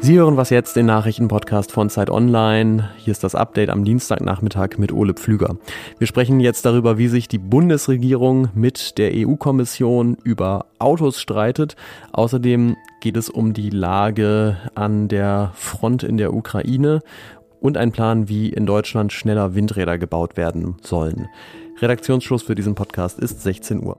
Sie hören was jetzt, den Nachrichtenpodcast von Zeit Online. Hier ist das Update am Dienstagnachmittag mit Ole Pflüger. Wir sprechen jetzt darüber, wie sich die Bundesregierung mit der EU-Kommission über Autos streitet. Außerdem geht es um die Lage an der Front in der Ukraine und ein Plan, wie in Deutschland schneller Windräder gebaut werden sollen. Redaktionsschluss für diesen Podcast ist 16 Uhr.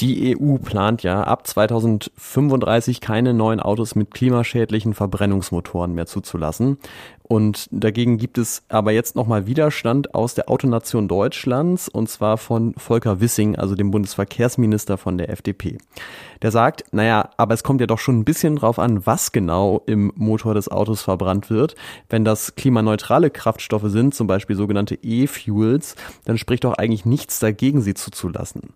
Die EU plant ja ab 2035 keine neuen Autos mit klimaschädlichen Verbrennungsmotoren mehr zuzulassen. Und dagegen gibt es aber jetzt nochmal Widerstand aus der Autonation Deutschlands und zwar von Volker Wissing, also dem Bundesverkehrsminister von der FDP. Der sagt, naja, aber es kommt ja doch schon ein bisschen drauf an, was genau im Motor des Autos verbrannt wird. Wenn das klimaneutrale Kraftstoffe sind, zum Beispiel sogenannte E-Fuels, dann spricht doch eigentlich nichts dagegen, sie zuzulassen.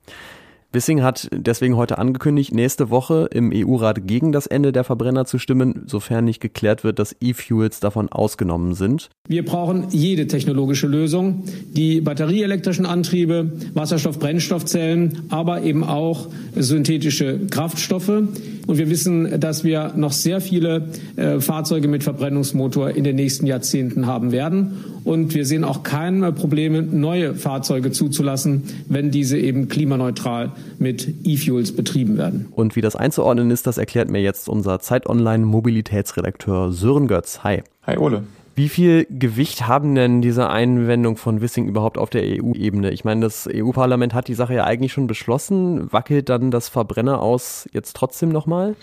Wissing hat deswegen heute angekündigt, nächste Woche im EU-Rat gegen das Ende der Verbrenner zu stimmen, sofern nicht geklärt wird, dass E-Fuels davon ausgenommen sind. Wir brauchen jede technologische Lösung, die batterieelektrischen Antriebe, Wasserstoff-Brennstoffzellen, aber eben auch synthetische Kraftstoffe. Und wir wissen, dass wir noch sehr viele äh, Fahrzeuge mit Verbrennungsmotor in den nächsten Jahrzehnten haben werden. Und wir sehen auch keine Probleme, neue Fahrzeuge zuzulassen, wenn diese eben klimaneutral mit E-Fuels betrieben werden. Und wie das einzuordnen ist, das erklärt mir jetzt unser Zeit Online Mobilitätsredakteur Sören Götz. Hi. Hi Ole. Wie viel Gewicht haben denn diese Einwendungen von Wissing überhaupt auf der EU-Ebene? Ich meine, das EU-Parlament hat die Sache ja eigentlich schon beschlossen. Wackelt dann das Verbrenner aus jetzt trotzdem nochmal?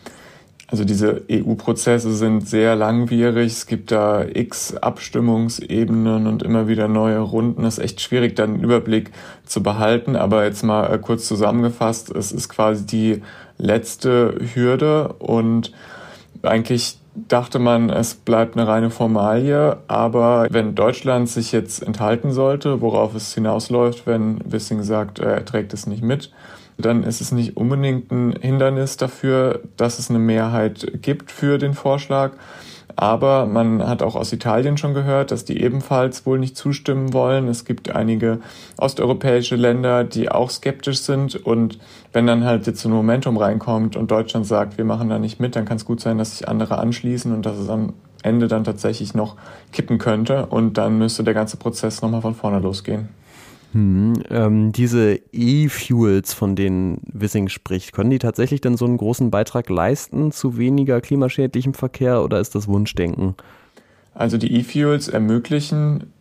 Also diese EU-Prozesse sind sehr langwierig. Es gibt da x Abstimmungsebenen und immer wieder neue Runden. Es ist echt schwierig, dann einen Überblick zu behalten. Aber jetzt mal äh, kurz zusammengefasst, es ist quasi die letzte Hürde und eigentlich dachte man, es bleibt eine reine Formalie. Aber wenn Deutschland sich jetzt enthalten sollte, worauf es hinausläuft, wenn Wissing sagt, er trägt es nicht mit, dann ist es nicht unbedingt ein Hindernis dafür, dass es eine Mehrheit gibt für den Vorschlag. Aber man hat auch aus Italien schon gehört, dass die ebenfalls wohl nicht zustimmen wollen. Es gibt einige osteuropäische Länder, die auch skeptisch sind. Und wenn dann halt jetzt ein Momentum reinkommt und Deutschland sagt, wir machen da nicht mit, dann kann es gut sein, dass sich andere anschließen und dass es am Ende dann tatsächlich noch kippen könnte. Und dann müsste der ganze Prozess nochmal von vorne losgehen. Hm, ähm, diese E-Fuels, von denen Wissing spricht, können die tatsächlich denn so einen großen Beitrag leisten zu weniger klimaschädlichem Verkehr oder ist das Wunschdenken? Also die E-Fuels ermöglichen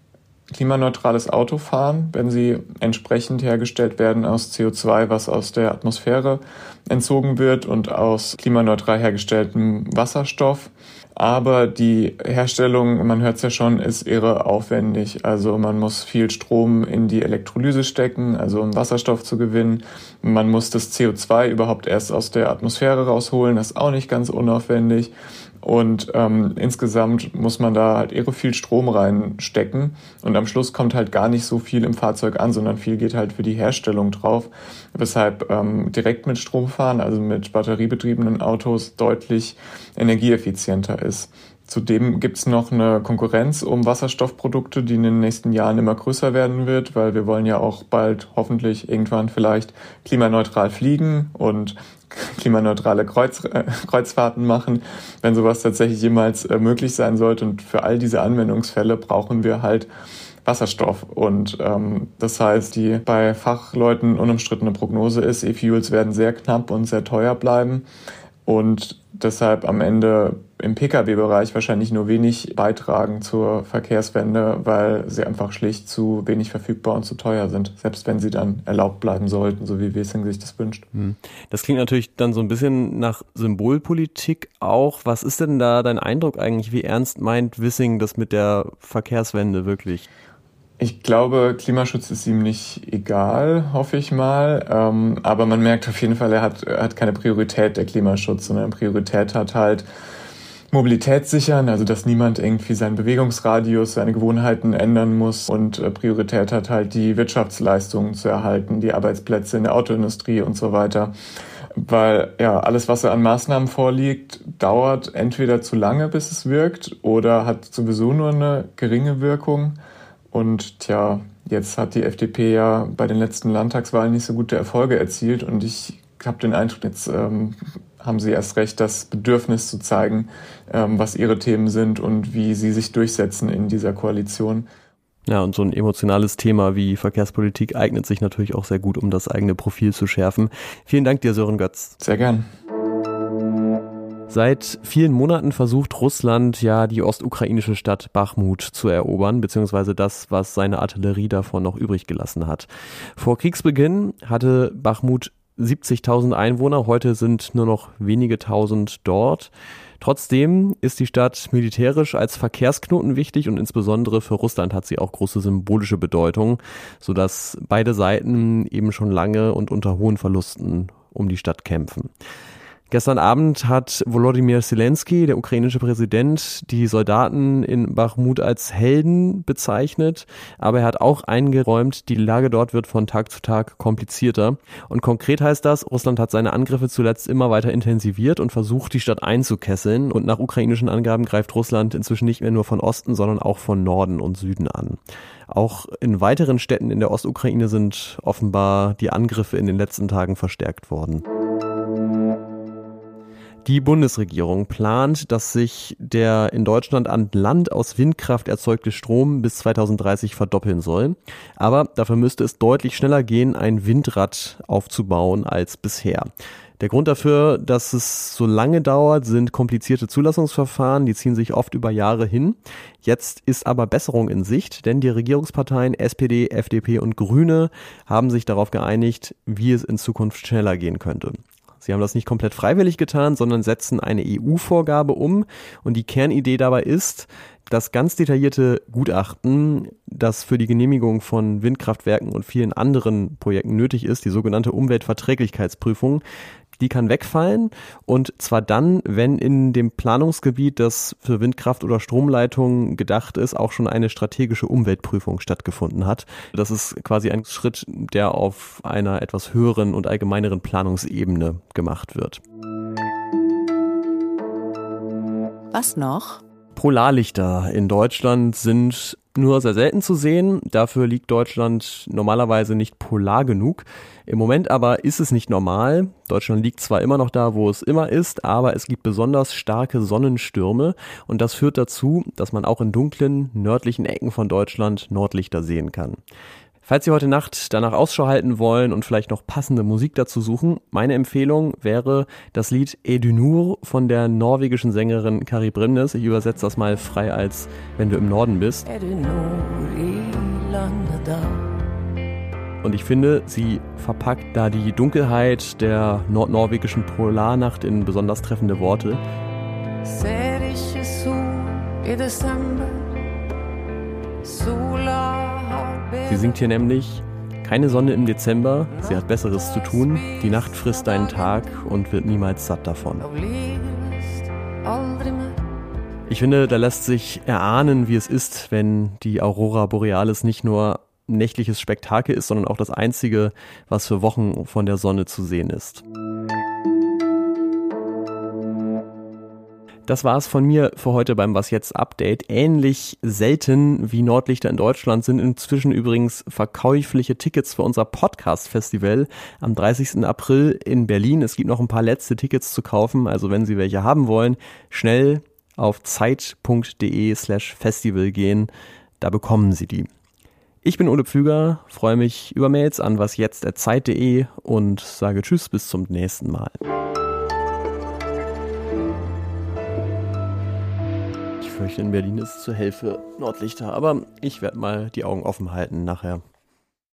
klimaneutrales Autofahren, wenn sie entsprechend hergestellt werden aus CO2, was aus der Atmosphäre entzogen wird und aus klimaneutral hergestelltem Wasserstoff. Aber die Herstellung, man hört es ja schon, ist irre aufwendig. Also man muss viel Strom in die Elektrolyse stecken, also um Wasserstoff zu gewinnen. Man muss das CO2 überhaupt erst aus der Atmosphäre rausholen, das ist auch nicht ganz unaufwendig. Und ähm, insgesamt muss man da halt irre viel Strom reinstecken. Und am Schluss kommt halt gar nicht so viel im Fahrzeug an, sondern viel geht halt für die Herstellung drauf. Weshalb ähm, direkt mit Strom fahren, also mit batteriebetriebenen Autos, deutlich energieeffizienter ist. Zudem gibt's noch eine Konkurrenz um Wasserstoffprodukte, die in den nächsten Jahren immer größer werden wird, weil wir wollen ja auch bald hoffentlich irgendwann vielleicht klimaneutral fliegen und klimaneutrale Kreuz, äh, Kreuzfahrten machen, wenn sowas tatsächlich jemals äh, möglich sein sollte. Und für all diese Anwendungsfälle brauchen wir halt Wasserstoff. Und ähm, das heißt, die bei Fachleuten unumstrittene Prognose ist, E-Fuels werden sehr knapp und sehr teuer bleiben und deshalb am Ende im Pkw-Bereich wahrscheinlich nur wenig beitragen zur Verkehrswende, weil sie einfach schlicht zu wenig verfügbar und zu teuer sind, selbst wenn sie dann erlaubt bleiben sollten, so wie Wesing sich das wünscht. Hm. Das klingt natürlich dann so ein bisschen nach Symbolpolitik auch. Was ist denn da dein Eindruck eigentlich? Wie ernst meint Wissing das mit der Verkehrswende wirklich? Ich glaube, Klimaschutz ist ihm nicht egal, hoffe ich mal. Ähm, aber man merkt auf jeden Fall, er hat, er hat keine Priorität, der Klimaschutz, sondern Priorität hat halt Mobilität sichern, also dass niemand irgendwie seinen Bewegungsradius, seine Gewohnheiten ändern muss und äh, Priorität hat halt die Wirtschaftsleistungen zu erhalten, die Arbeitsplätze in der Autoindustrie und so weiter. Weil ja, alles, was an Maßnahmen vorliegt, dauert entweder zu lange, bis es wirkt, oder hat sowieso nur eine geringe Wirkung. Und tja, jetzt hat die FDP ja bei den letzten Landtagswahlen nicht so gute Erfolge erzielt und ich habe den Eindruck, jetzt ähm, haben sie erst recht das Bedürfnis zu zeigen, ähm, was ihre Themen sind und wie sie sich durchsetzen in dieser Koalition. Ja, und so ein emotionales Thema wie Verkehrspolitik eignet sich natürlich auch sehr gut, um das eigene Profil zu schärfen. Vielen Dank dir, Sören Götz. Sehr gern. Seit vielen Monaten versucht Russland ja die ostukrainische Stadt Bachmut zu erobern, beziehungsweise das, was seine Artillerie davon noch übrig gelassen hat. Vor Kriegsbeginn hatte Bachmut 70.000 Einwohner, heute sind nur noch wenige tausend dort. Trotzdem ist die Stadt militärisch als Verkehrsknoten wichtig und insbesondere für Russland hat sie auch große symbolische Bedeutung, sodass beide Seiten eben schon lange und unter hohen Verlusten um die Stadt kämpfen. Gestern Abend hat Volodymyr Zelensky, der ukrainische Präsident, die Soldaten in Bachmut als Helden bezeichnet, aber er hat auch eingeräumt, die Lage dort wird von Tag zu Tag komplizierter. Und konkret heißt das, Russland hat seine Angriffe zuletzt immer weiter intensiviert und versucht, die Stadt einzukesseln. Und nach ukrainischen Angaben greift Russland inzwischen nicht mehr nur von Osten, sondern auch von Norden und Süden an. Auch in weiteren Städten in der Ostukraine sind offenbar die Angriffe in den letzten Tagen verstärkt worden. Die Bundesregierung plant, dass sich der in Deutschland an Land aus Windkraft erzeugte Strom bis 2030 verdoppeln soll. Aber dafür müsste es deutlich schneller gehen, ein Windrad aufzubauen als bisher. Der Grund dafür, dass es so lange dauert, sind komplizierte Zulassungsverfahren, die ziehen sich oft über Jahre hin. Jetzt ist aber Besserung in Sicht, denn die Regierungsparteien SPD, FDP und Grüne haben sich darauf geeinigt, wie es in Zukunft schneller gehen könnte. Sie haben das nicht komplett freiwillig getan, sondern setzen eine EU-Vorgabe um. Und die Kernidee dabei ist, das ganz detaillierte Gutachten, das für die Genehmigung von Windkraftwerken und vielen anderen Projekten nötig ist, die sogenannte Umweltverträglichkeitsprüfung, die kann wegfallen und zwar dann, wenn in dem Planungsgebiet, das für Windkraft oder Stromleitungen gedacht ist, auch schon eine strategische Umweltprüfung stattgefunden hat. Das ist quasi ein Schritt, der auf einer etwas höheren und allgemeineren Planungsebene gemacht wird. Was noch? Polarlichter in Deutschland sind nur sehr selten zu sehen. Dafür liegt Deutschland normalerweise nicht polar genug. Im Moment aber ist es nicht normal. Deutschland liegt zwar immer noch da, wo es immer ist, aber es gibt besonders starke Sonnenstürme und das führt dazu, dass man auch in dunklen, nördlichen Ecken von Deutschland Nordlichter sehen kann. Falls Sie heute Nacht danach Ausschau halten wollen und vielleicht noch passende Musik dazu suchen, meine Empfehlung wäre das Lied Edunur von der norwegischen Sängerin Kari Bremnes. Ich übersetze das mal frei als Wenn du im Norden bist. Und ich finde, sie verpackt da die Dunkelheit der nordnorwegischen Polarnacht in besonders treffende Worte. Sie singt hier nämlich keine Sonne im Dezember, sie hat Besseres zu tun, die Nacht frisst deinen Tag und wird niemals satt davon. Ich finde, da lässt sich erahnen, wie es ist, wenn die Aurora Borealis nicht nur nächtliches Spektakel ist, sondern auch das einzige, was für Wochen von der Sonne zu sehen ist. Das war es von mir für heute beim Was jetzt Update. Ähnlich selten wie Nordlichter in Deutschland sind inzwischen übrigens verkäufliche Tickets für unser Podcast Festival am 30. April in Berlin. Es gibt noch ein paar letzte Tickets zu kaufen, also wenn Sie welche haben wollen, schnell auf zeit.de slash festival gehen. Da bekommen Sie die. Ich bin Ole Pflüger, freue mich über Mails an wasjetzt.zeit.de und sage Tschüss bis zum nächsten Mal. Fürchte, in Berlin ist es zu hell für Nordlichter, aber ich werde mal die Augen offen halten nachher.